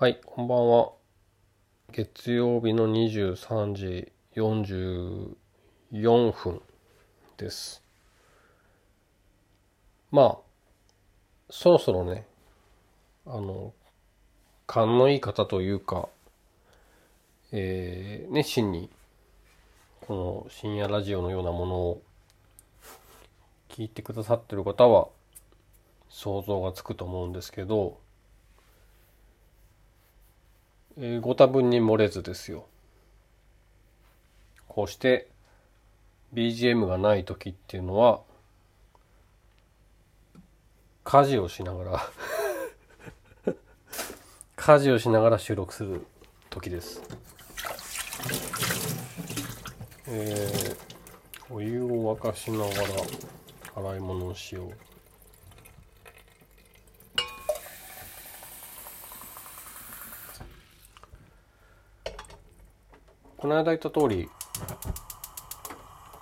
はい、こんばんは。月曜日の23時44分です。まあ、そろそろね、あの、勘のいい方というか、えー熱心に、この深夜ラジオのようなものを聞いてくださってる方は、想像がつくと思うんですけど、えーご多分に漏れずですよ。こうして BGM がない時っていうのは家事をしながら 家事をしながら収録する時です。えーお湯を沸かしながら洗い物をしよう。この間言った通り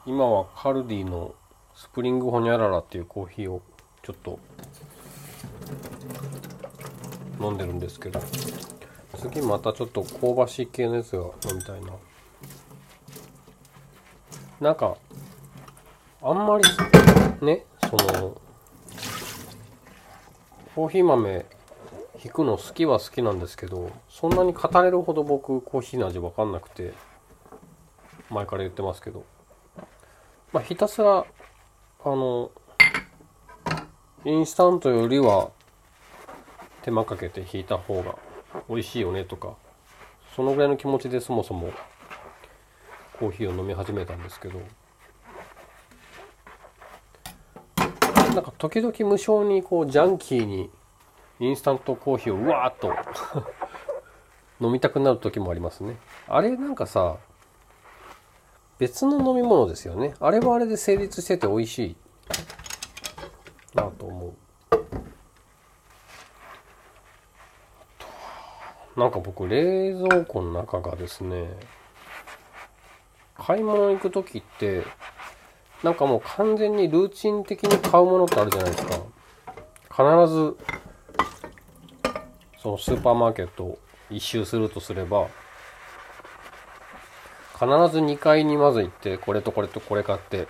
今はカルディのスプリングホニャララっていうコーヒーをちょっと飲んでるんですけど次またちょっと香ばしい系のやつが飲みたいな。なんかあんまりねそのコーヒー豆引くの好きは好きなんですけどそんなに語れるほど僕コーヒーの味わかんなくて前から言ってますけど。まあひたすらあのインスタントよりは手間かけて引いた方が美味しいよねとかそのぐらいの気持ちでそもそもコーヒーを飲み始めたんですけど。なんか時々無性にこうジャンキーにインスタントコーヒーをうわーっと 飲みたくなる時もありますね。あれなんかさ、別の飲み物ですよね。あれはあれで成立してて美味しいなと思う。なんか僕冷蔵庫の中がですね、買い物行く時って、なんかもう完全にルーチン的に買うものってあるじゃないですか。必ずそのスーパーマーケットを一周するとすれば必ず2階にまず行ってこれとこれとこれ買って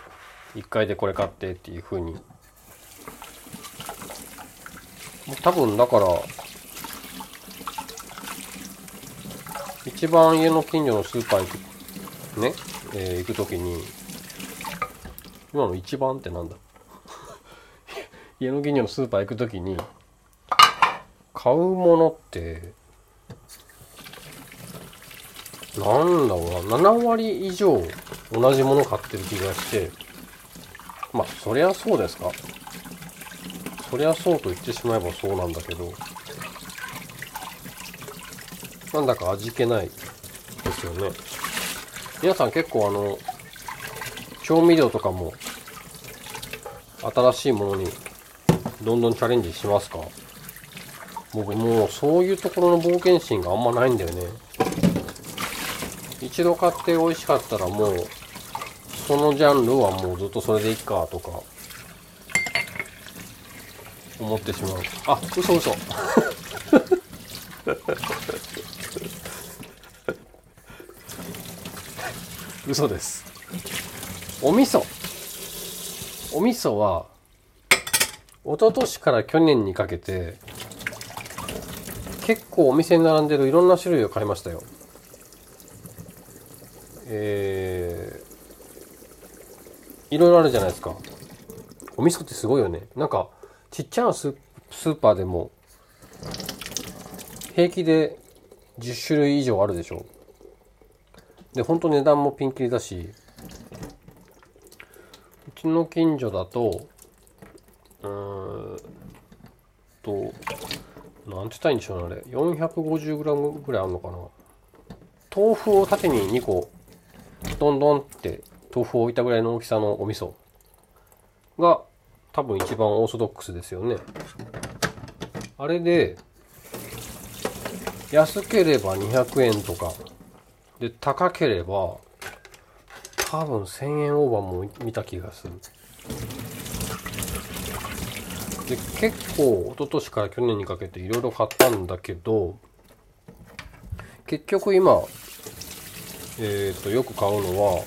1階でこれ買ってっていう風に。多分だから一番家の近所のスーパー行くね、えー行く時に今の一番ってなんだ？家の近所のスーパー行く時に買うものってなんだろうな7割以上同じもの買ってる気がしてまあそりゃそうですか。そりゃそうと言ってしまえばそうなんだけどなんだか味気ないですよね。皆さん結構あの調味料とかも新しいものにどんどんチャレンジしますか？僕もうそういうところの冒険心があんまないんだよね。一度買って美味しかったらもうそのジャンルはもうずっとそれでいいかとか思ってしまう。あ嘘嘘。嘘です。お味噌。お味噌は一昨年から去年にかけて結構お店に並んでるいろんな種類を買いましたよ。えー、いろいろあるじゃないですか。お味噌ってすごいよね。なんかちっちゃなススーパーでも平気で10種類以上あるでしょ。で本当値段もピンキリだしうちの近所だとうーんとなんて言ったらいいんでしょうねあれ。450g ぐらいあるのかな。豆腐を縦に2個どんどんって豆腐を置いたぐらいの大きさのお味噌。が多分一番オーソドックスですよね。あれで安ければ200円とか。で高ければ多分1000円オーバーも見た気がする。で結構一昨年から去年にかけていろいろ買ったんだけど結局今、えっ、と、よく買うのは、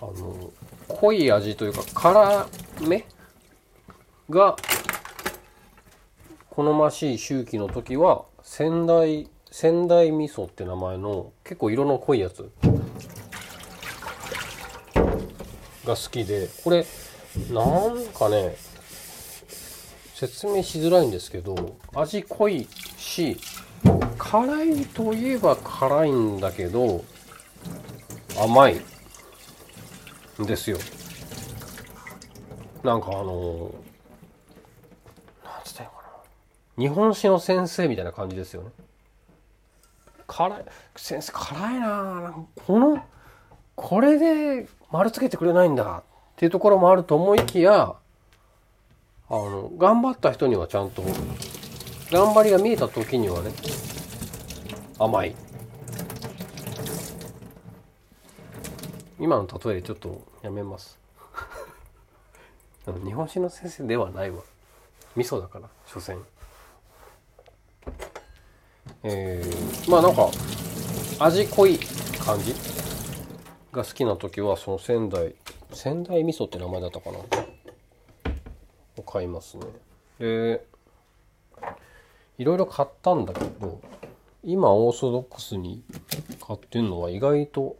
あの、濃い味というか、辛めが好ましい周期の時は、仙台、仙台味噌って名前の結構色の濃いやつ。が好きで、これ、なんかね、説明しづらいんですけど、味濃いし、辛いといえば辛いんだけど、甘いんですよ。なんかあのなんつったらいいのかな。日本史の先生みたいな感じですよね。辛い、先生辛いなこの、これで丸つけてくれないんだっていうところもあると思いきや、あの、頑張った人にはちゃんと、頑張りが見えた時にはね、甘い。今の例えでちょっとやめます。日本史の先生ではないわ。味噌だから、所詮。えー、まあなんか、味濃い感じが好きな時は、その仙台、仙台味噌って名前だったかな買いますね。で、いろいろ買ったんだけど、今オーソドックスに買ってるのは意外と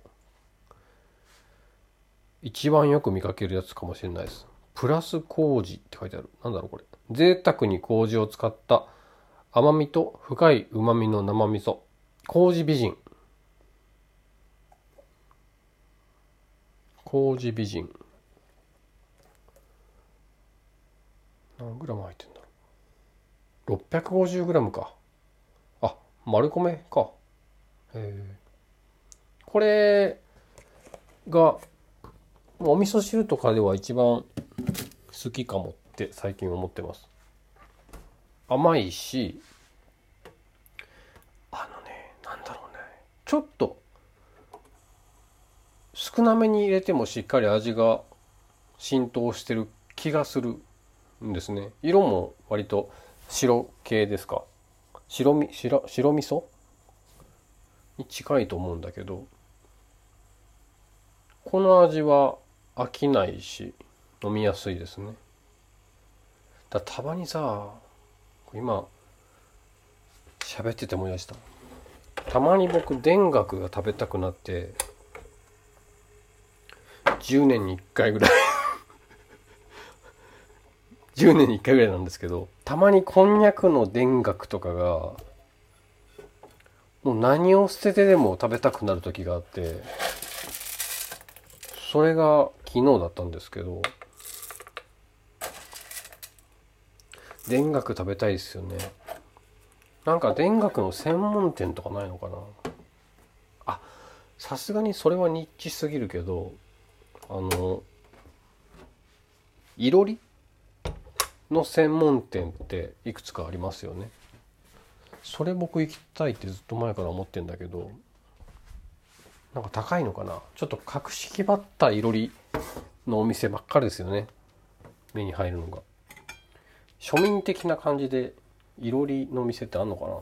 一番よく見かけるやつかもしれないです。プラス麹って書いてある。なんだろうこれ。贅沢に麹を使った甘みと深い旨みの生味噌。麹美人。麹美人。何グラム入ってんだろう。650グラムか。あ、丸米か。えこれが、お味噌汁とかでは一番好きかもって最近思ってます。甘いし、あのね、なんだろうね。ちょっと、少なめに入れてもしっかり味が浸透してる気がするですね。色も割と白系ですか？白み、白、白味噌？に近いと思うんだけど、この味は飽きないし、飲みやすいですね。だたまにさ、今、喋ってて思い出した。たまに僕、田楽が食べたくなって、10年に1回ぐらい10年に1回ぐらいなんですけど、たまにこんにゃくの田楽とかが、もう何を捨ててでも食べたくなる時があって、それが昨日だったんですけど、田楽食べたいですよね。なんか田楽の専門店とかないのかな？あ、さすがにそれはニッチすぎるけど、あの、いろり？の専門店っていくつかありますよね。それ僕行きたいってずっと前から思ってんだけど、なんか高いのかな？ちょっと格式ばったいろりのお店ばっかりですよね。目に入るのが。庶民的な感じでいろりの店ってあんのかな？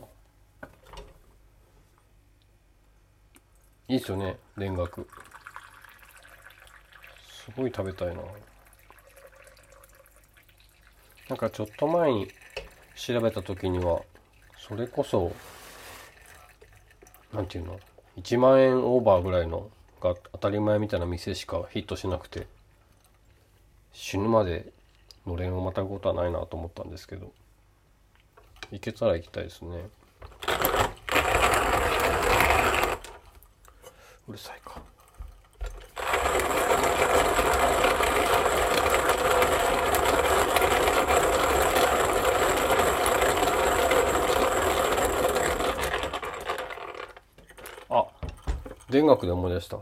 いいっすよね、田楽。すごい食べたいな。なんかちょっと前に調べた時には、それこそ、なんていうの ?1 万円オーバーぐらいのが当たり前みたいな店しかヒットしなくて、死ぬまでのれんをまたぐことはないなと思ったんですけど、行けたら行きたいですね。うるさいか。田楽で思い出した。あ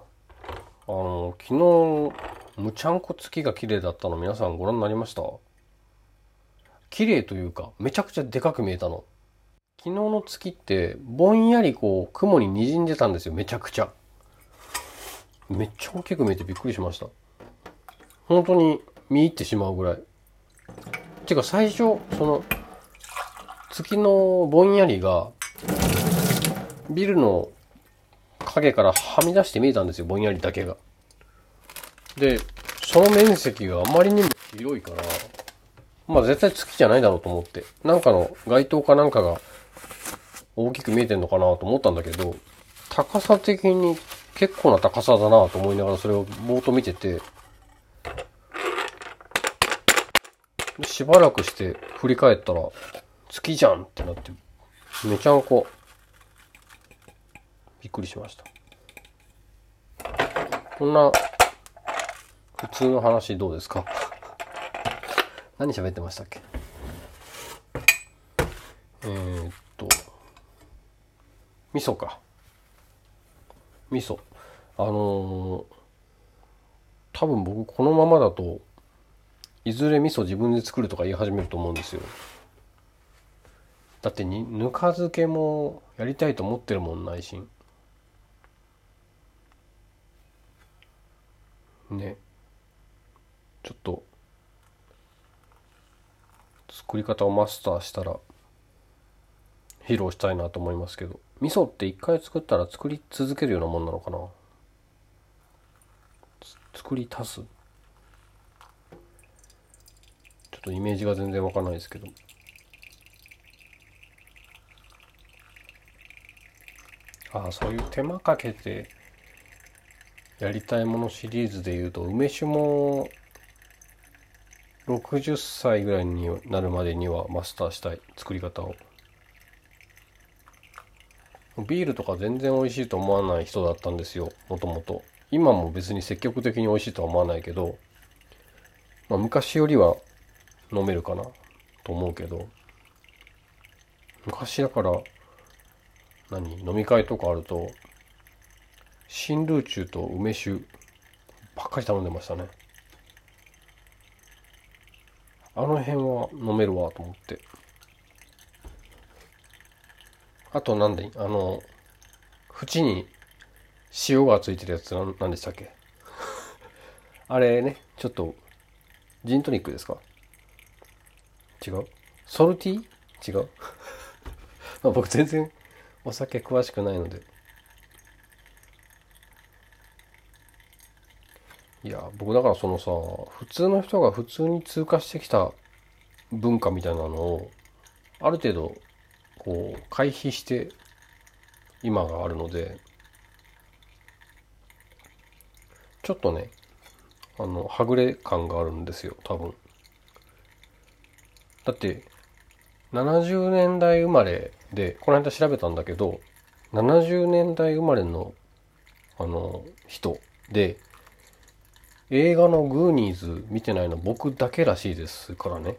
の、昨日、むちゃんこ月が綺麗だったの皆さんご覧になりました？綺麗というか、めちゃくちゃでかく見えたの。昨日の月って、ぼんやりこう、雲に滲んでたんですよ、めちゃくちゃ。めっちゃ大きく見えてびっくりしました。本当に見入ってしまうぐらい。てか最初、その、月のぼんやりが、ビルの影からはみ出して見えたんですよ、ぼんやりだけが。で、その面積があまりにも広いから、まあ絶対月じゃないだろうと思って。なんかの街灯かなんかが大きく見えてんのかなと思ったんだけど、高さ的に結構な高さだなと思いながらそれをぼーっと見てて、しばらくして振り返ったら、月じゃんってなって、めちゃんこ、びっくりしました。こんな、普通の話どうですか？何喋ってましたっけ？えー、っと、味噌か。味噌。あのー、多分僕このままだと、いずれ味噌自分で作るとか言い始めると思うんですよ。だってに、ぬか漬けもやりたいと思ってるもん、内心。ね。ちょっと、作り方をマスターしたら、披露したいなと思いますけど。味噌って一回作ったら作り続けるようなもんなのかな？作り足す？ちょっとイメージが全然わかんないですけど。ああ、そういう手間かけてやりたいものシリーズで言うと、梅酒も60歳ぐらいになるまでにはマスターしたい作り方を。ビールとか全然美味しいと思わない人だったんですよ、もともと。今も別に積極的に美味しいとは思わないけど、まあ昔よりは飲めるかなと思うけど、昔だから、何？飲み会とかあると、新ルーチューと梅酒ばっかり頼んでましたね。あの辺は飲めるわと思って。あとなんで、あの、縁に塩がついてるやつなんでしたっけ？あれね、ちょっと、ジントニックですか？違う？ソルティ違う？まあ僕全然お酒詳しくないので。いや、僕だからそのさ、普通の人が普通に通過してきた文化みたいなのを、ある程度、こう、回避して今があるので、ちょっとね、あの、はぐれ感があるんですよ、多分。だって、70年代生まれで、この間調べたんだけど、70年代生まれの、あの、人で、映画のグーニーズ見てないの僕だけらしいですからね。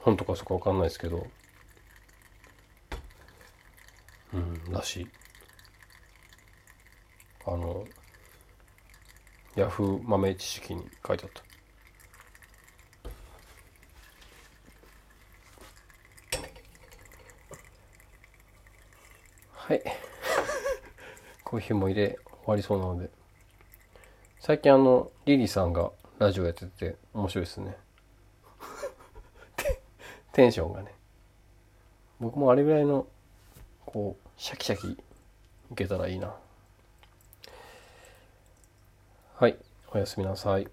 本当かそこわかんないですけど。うん、らしい。あの、ヤフー豆知識に書いてあった。はい。コーヒーも入れ終わりそうなので。最近あの、リリーさんがラジオやってて面白いですね。テンションがね。僕もあれぐらいの、こう、シャキシャキ受けたらいいな。はい。おやすみなさい。